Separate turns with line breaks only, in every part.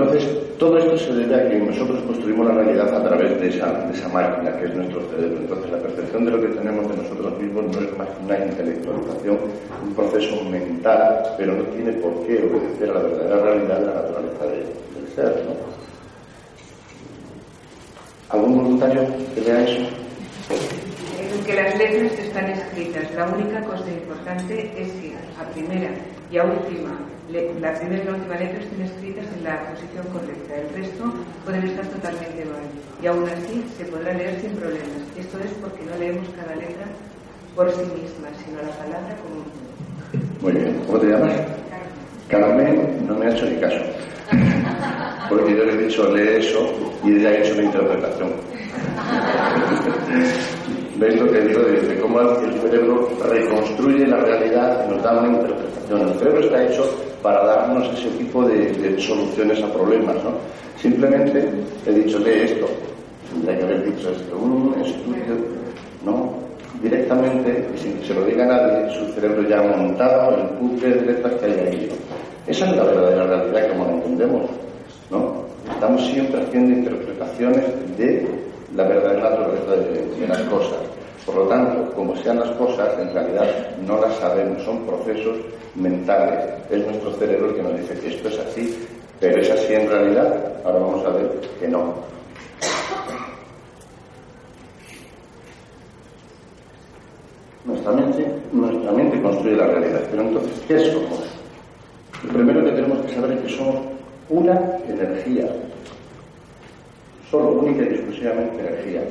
Entonces, todo esto se debe a que nosotros construimos la realidad a través de esa, de esa máquina que es nuestro cerebro. Entonces, la percepción de lo que tenemos de nosotros mismos no es más que una intelectualización, un proceso mental, pero no tiene por qué obedecer a la verdadera realidad de la naturaleza del ser. ¿no? ¿Algún voluntario que vea eso?
Que las letras están escritas. La única cosa importante es que a primera y a última, la primera y la última letra estén escritas en la posición correcta. El resto pueden estar totalmente mal. Y aún así se podrá leer sin problemas. Esto es porque no leemos cada letra por sí misma, sino la palabra como un
Muy bien. ¿Cómo te llamas? Carmen no me ha hecho ni caso. Porque yo le he dicho lee eso y ella ha hecho una interpretación. ¿Veis lo que digo de, cómo el cerebro reconstruye la realidad y nos da una interpretación? El cerebro está hecho para darnos ese tipo de, soluciones a problemas, ¿no? Simplemente he dicho, lee esto. Tendría que haber dicho esto, un estudio, ¿no? Directamente, sin que se lo diga nadie, su cerebro ya ha montado el puzzle de letras que hay ahí. Esa es la verdadera realidad como la entendemos, ¿no? Estamos siempre haciendo interpretaciones de la verdadera naturaleza de, las cosas. Por lo tanto, como sean las cosas, en realidad no las sabemos, son procesos mentales. Es nuestro cerebro el que nos dice que esto es así, pero es así en realidad. Ahora vamos a ver que no. Nuestra mente, nuestra mente construye la realidad. Pero entonces, ¿qué somos? Lo primero que tenemos que saber es que somos una energía solo, única y exclusivamente energía.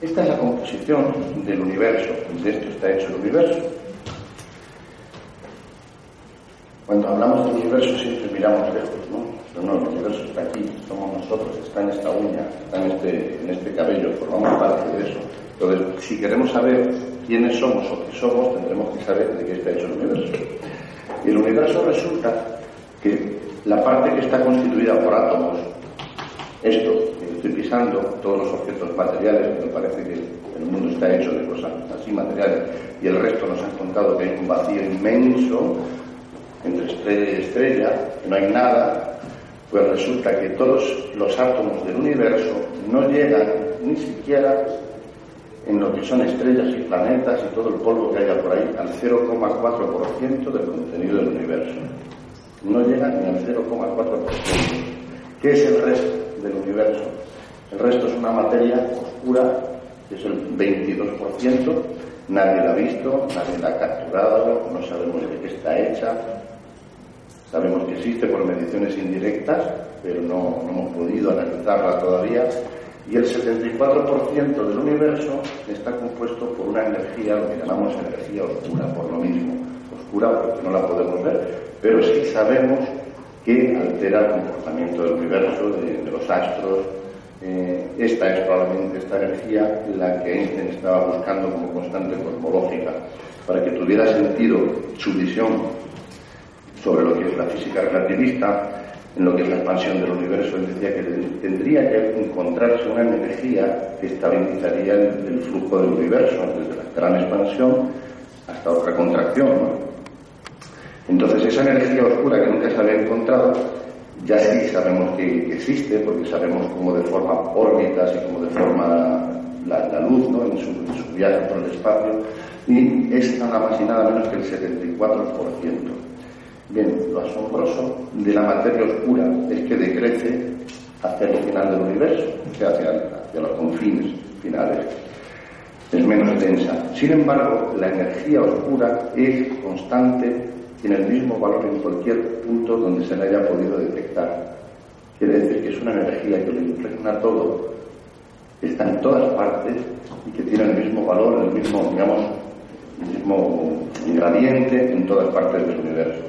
Esta es la composición del universo, de esto está hecho el universo. Cuando hablamos del universo siempre miramos lejos, ¿no? Pero no, el universo está aquí, somos nosotros, está en esta uña, está en este, en este cabello, formamos parte de eso. Entonces, si queremos saber quiénes somos o qué somos, tendremos que saber de qué está hecho el universo. Y el universo resulta que la parte que está constituida por átomos, esto que estoy pisando, todos los objetos materiales, me parece que el mundo está hecho de cosas así materiales, y el resto nos han contado que hay un vacío inmenso entre estrella y estrella, que no hay nada, pues resulta que todos los átomos del universo no llegan ni siquiera en lo que son estrellas y planetas y todo el polvo que haya por ahí al 0,4% del contenido del universo no llega ni al 0,4%. ¿Qué es el resto del universo? El resto es una materia oscura, que es el 22%, nadie la ha visto, nadie la ha capturado, no sabemos de qué está hecha, sabemos que existe por mediciones indirectas, pero no, no hemos podido analizarla todavía, y el 74% del universo está compuesto por una energía, lo que llamamos energía oscura, por lo mismo, oscura porque no la podemos ver, pero sí sabemos que altera el comportamiento del universo, de, los astros. Eh, esta es probablemente esta energía la que Einstein estaba buscando como constante cosmológica, para que tuviera sentido su visión sobre lo que es la física relativista, en lo que es la expansión del universo, él decía que tendría que encontrarse una energía que estabilizaría el, flujo del universo, desde la gran expansión hasta otra contracción. ¿no? Entonces esa energía oscura que nunca se había encontrado, ya sí sabemos que, existe, porque sabemos cómo deforma órbitas y cómo deforma la, luz ¿no? en, su, viaje por el espacio, y es nada más y nada menos que el 74%. Bien, lo asombroso de la materia oscura es que decrece hacia el final del universo, o sea, hacia los confines finales. Es menos densa. Sin embargo, la energía oscura es constante tiene el mismo valor en cualquier punto donde se le haya podido detectar. Quiere decir que es una energía que lo impregna todo, está en todas partes y que tiene el mismo valor, el mismo, digamos, el mismo ingrediente en todas partes del universo.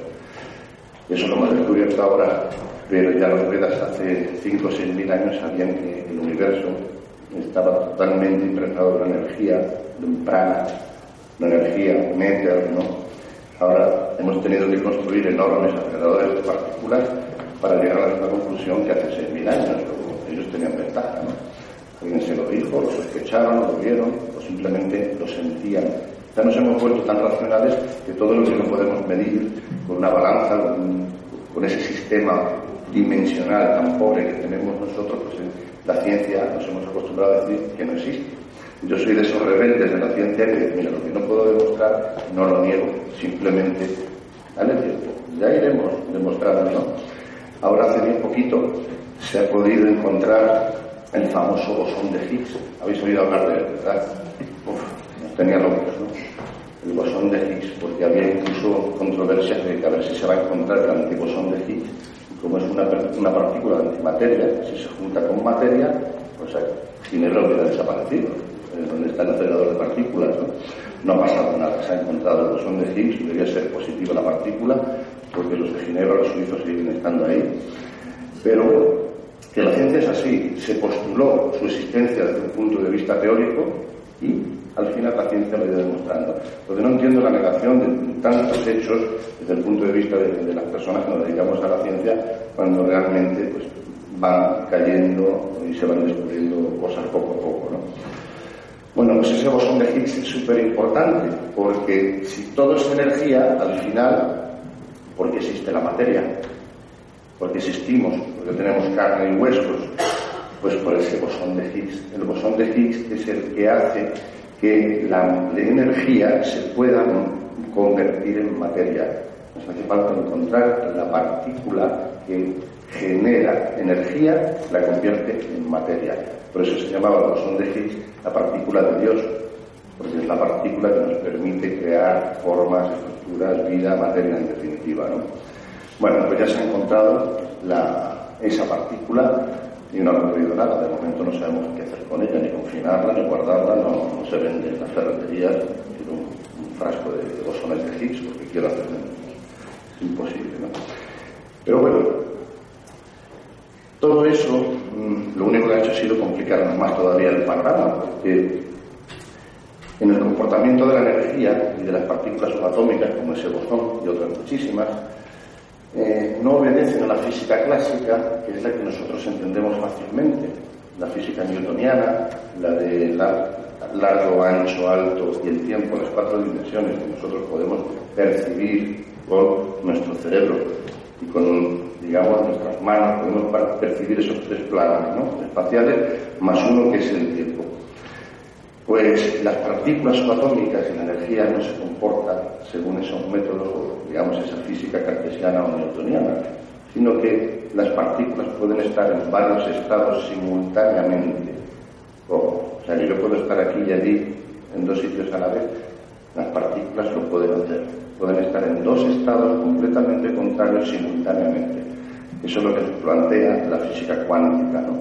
Eso lo hemos descubierto ahora, pero ya los Vedas hace 5 o 6 mil años sabían que el universo estaba totalmente impregnado de una energía, de un prana, una energía, un ¿no? Ahora hemos tenido que construir enormes aceleradores de partículas para llegar a la misma conclusión que hace 6.000 años. Ellos tenían ventaja. Alguien se lo dijo, lo sospecharon, lo vieron o simplemente lo sentían. Ya nos hemos vuelto tan racionales que todo lo que no podemos medir con una balanza, con, ese sistema dimensional tan pobre que tenemos nosotros, pues la ciencia nos hemos acostumbrado a decir que no existe. Yo soy de esos rebeldes de la ciencia que, mira, lo que no puedo demostrar, no lo niego, simplemente dale tiempo, ya iremos demostrando, ¿no? Ahora hace bien poquito se ha podido encontrar el famoso bosón de Higgs. Habéis oído hablar de él, ¿verdad? Uf, tenía locos, ¿no? El bosón de Higgs, porque había incluso controversias de que a ver si se va a encontrar el antibosón de Higgs. Y como es una, una partícula de antimateria, si se junta con materia, pues Ginebra hubiera desaparecido. Donde está el acelerador de partículas, ¿no? Ha pasado nada, se ha encontrado el bosón de Higgs, debería ser positiva la partícula, porque los de Ginebra, los suizos siguen estando ahí. Pero que la ciencia es así, se postuló su existencia desde un punto de vista teórico y al final la ciencia lo ha ido demostrando. Porque no entiendo la negación de tantos hechos desde el punto de vista de, las personas que nos dedicamos a la ciencia cuando realmente pues, van cayendo y se van descubriendo cosas poco a poco. ¿no? Bueno, pues ese bosón de Higgs es súper importante porque si todo es energía, al final, porque existe la materia, porque existimos, porque tenemos carne y huesos, pues por ese bosón de Higgs. El bosón de Higgs es el que hace que la, energía se pueda convertir en materia. Nos hace falta encontrar la partícula que genera energía, la convierte en materia. Por eso se llamaba el bosón de Higgs la partícula de Dios, porque es la partícula que nos permite crear formas, estructuras, vida, materia en definitiva. ¿no? Bueno, pues ya se ha encontrado esa partícula y no ha ocurrido nada. De momento no sabemos qué hacer con ella, ni confinarla, ni guardarla, no, se vende en las ferreterías. un, un, frasco de bosones de Higgs porque quiero hacerlo. Es imposible, ¿no? Pero bueno, todo eso mm, lo único que ha hecho ha sido complicarnos más todavía el panorama, porque en el comportamiento de la energía y de las partículas subatómicas, como ese bosón y otras muchísimas, eh, no obedecen a la física clásica, que es la que nosotros entendemos fácilmente, la física newtoniana, la de largo, ancho, alto y el tiempo, las cuatro dimensiones que nosotros podemos percibir con nuestro cerebro y con, digamos, nuestras manos, podemos percibir esos tres planos espaciales, más uno que es el tiempo. Pues las partículas subatómicas y la energía no se comportan según esos métodos, digamos, esa física cartesiana o newtoniana, sino que las partículas pueden estar en varios estados simultáneamente. O sea, yo puedo estar aquí y allí en dos sitios a la vez. Las partículas lo pueden hacer. Pueden estar en dos estados completamente contrarios simultáneamente. Eso es lo que plantea la física cuántica, ¿no?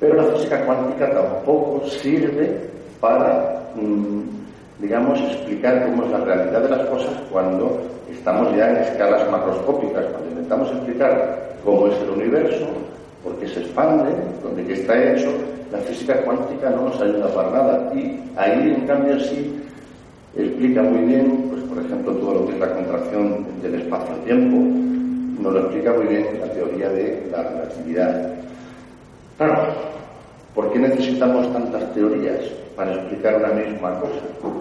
Pero la física cuántica tampoco sirve para, mm, digamos, explicar cómo es la realidad de las cosas cuando estamos ya en escalas macroscópicas. Cuando intentamos explicar cómo es el universo, por qué se expande, dónde está hecho, la física cuántica no nos ayuda para nada. Y ahí, en cambio, sí explica muy bien, pues por ejemplo, todo lo que es la contracción del espacio-tiempo, nos lo explica muy bien la teoría de la relatividad. Claro, ¿por qué necesitamos tantas teorías para explicar una misma cosa? ¿Por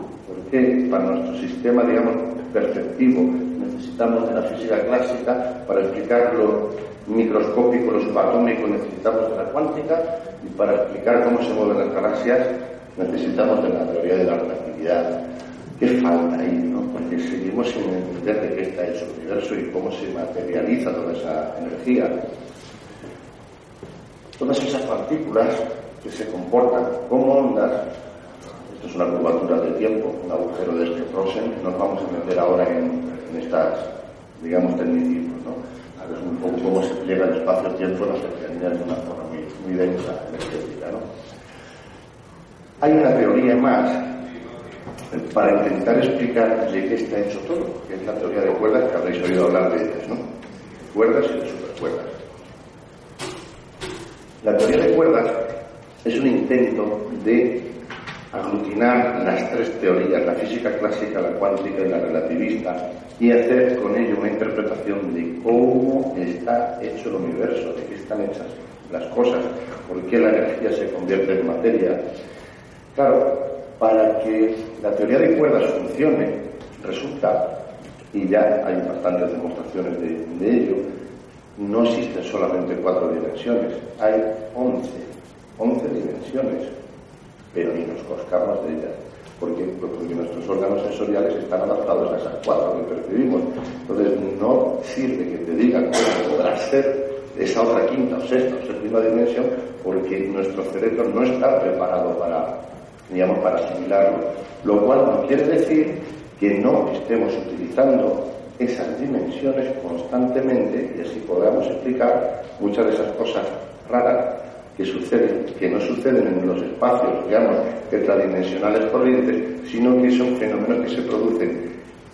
qué para nuestro sistema, digamos, perceptivo necesitamos de la física clásica para explicar lo microscópico, lo subatómico necesitamos de la cuántica y para explicar cómo se mueven las galaxias necesitamos de la teoría de la relatividad? ¿Qué falta ahí? No? Porque seguimos sin entender de qué está hecho el universo y cómo se materializa toda esa energía. Todas esas partículas que se comportan como ondas, esto es una curvatura de tiempo, un agujero de este Rosen, nos vamos a meter ahora en, estas, digamos, tecnicismos, ¿no? Es un poco cómo se pliega el espacio-tiempo en las cercanías de una forma muy, muy densa, energética, ¿no? Hay una teoría más para intentar explicar de qué está hecho todo, que es la teoría de cuerdas que habréis oído hablar de ellas, ¿no? Cuerdas y supercuerdas. La teoría de cuerdas es un intento de aglutinar las tres teorías, la física clásica, la cuántica y la relativista, y hacer con ello una interpretación de cómo está hecho el universo, de qué están hechas las cosas, por qué la energía se convierte en materia. Claro, para que la teoría de cuerdas funcione, resulta, y ya hay bastantes demostraciones de, ello, no existen solamente cuatro dimensiones, hay once, once dimensiones, pero ni nos coscamos de ellas. Porque, porque nuestros órganos sensoriales están adaptados a esas cuatro que percibimos. Entonces, no sirve que te digan cómo podrá ser esa otra quinta o sexta o séptima dimensión, porque nuestro cerebro no está preparado para, digamos, para asimilarlo. Lo cual no quiere decir que no estemos utilizando esas dimensiones constantemente y así podamos explicar muchas de esas cosas raras que suceden, que no suceden en los espacios, digamos, tetradimensionales corrientes, sino que son fenómenos que se producen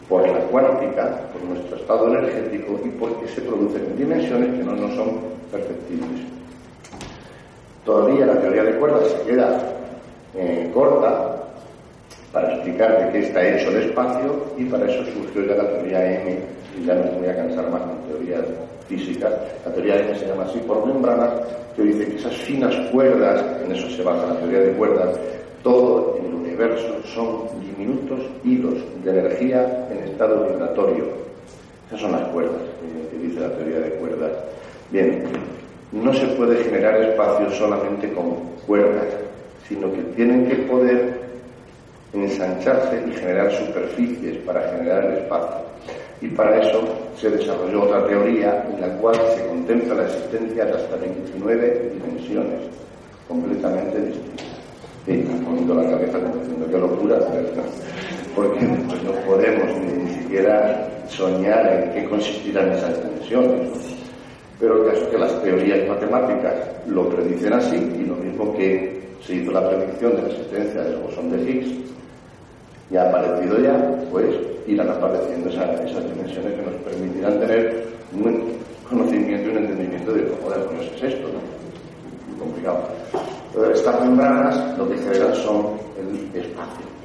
por la cuántica, por nuestro estado energético y porque se producen en dimensiones que no son perceptibles. Todavía la teoría de cuerdas se queda eh, corta para explicar de qué está hecho el espacio y para eso surgió ya la teoría M y ya no me voy a cansar más con teorías físicas. La teoría M se llama así por membranas, que dice que esas finas cuerdas, en eso se basa la teoría de cuerdas, todo en el universo son diminutos hilos de energía en estado vibratorio. Esas son las cuerdas que dice la teoría de cuerdas. Bien, no se puede generar espacio solamente con cuerdas, sino que tienen que poder ensancharse y generar superficies para generar el espacio. Y para eso se desarrolló otra teoría en la cual se contempla la existencia de hasta 29 dimensiones completamente distintas. Y poniendo la cabeza como diciendo qué locura, porque pues, no podemos ni, siquiera soñar en qué consistirán esas dimensiones. Pero el caso es que las teorías matemáticas lo predicen así, y lo mismo que se hizo la predicción de la existencia del bosón de Higgs, ya ha aparecido ya, pues irán apareciendo esas, dimensiones que nos permitirán tener un conocimiento y un entendimiento de cómo demonios es esto, ¿no? Complicado. estas membranas lo que generan son el espacio.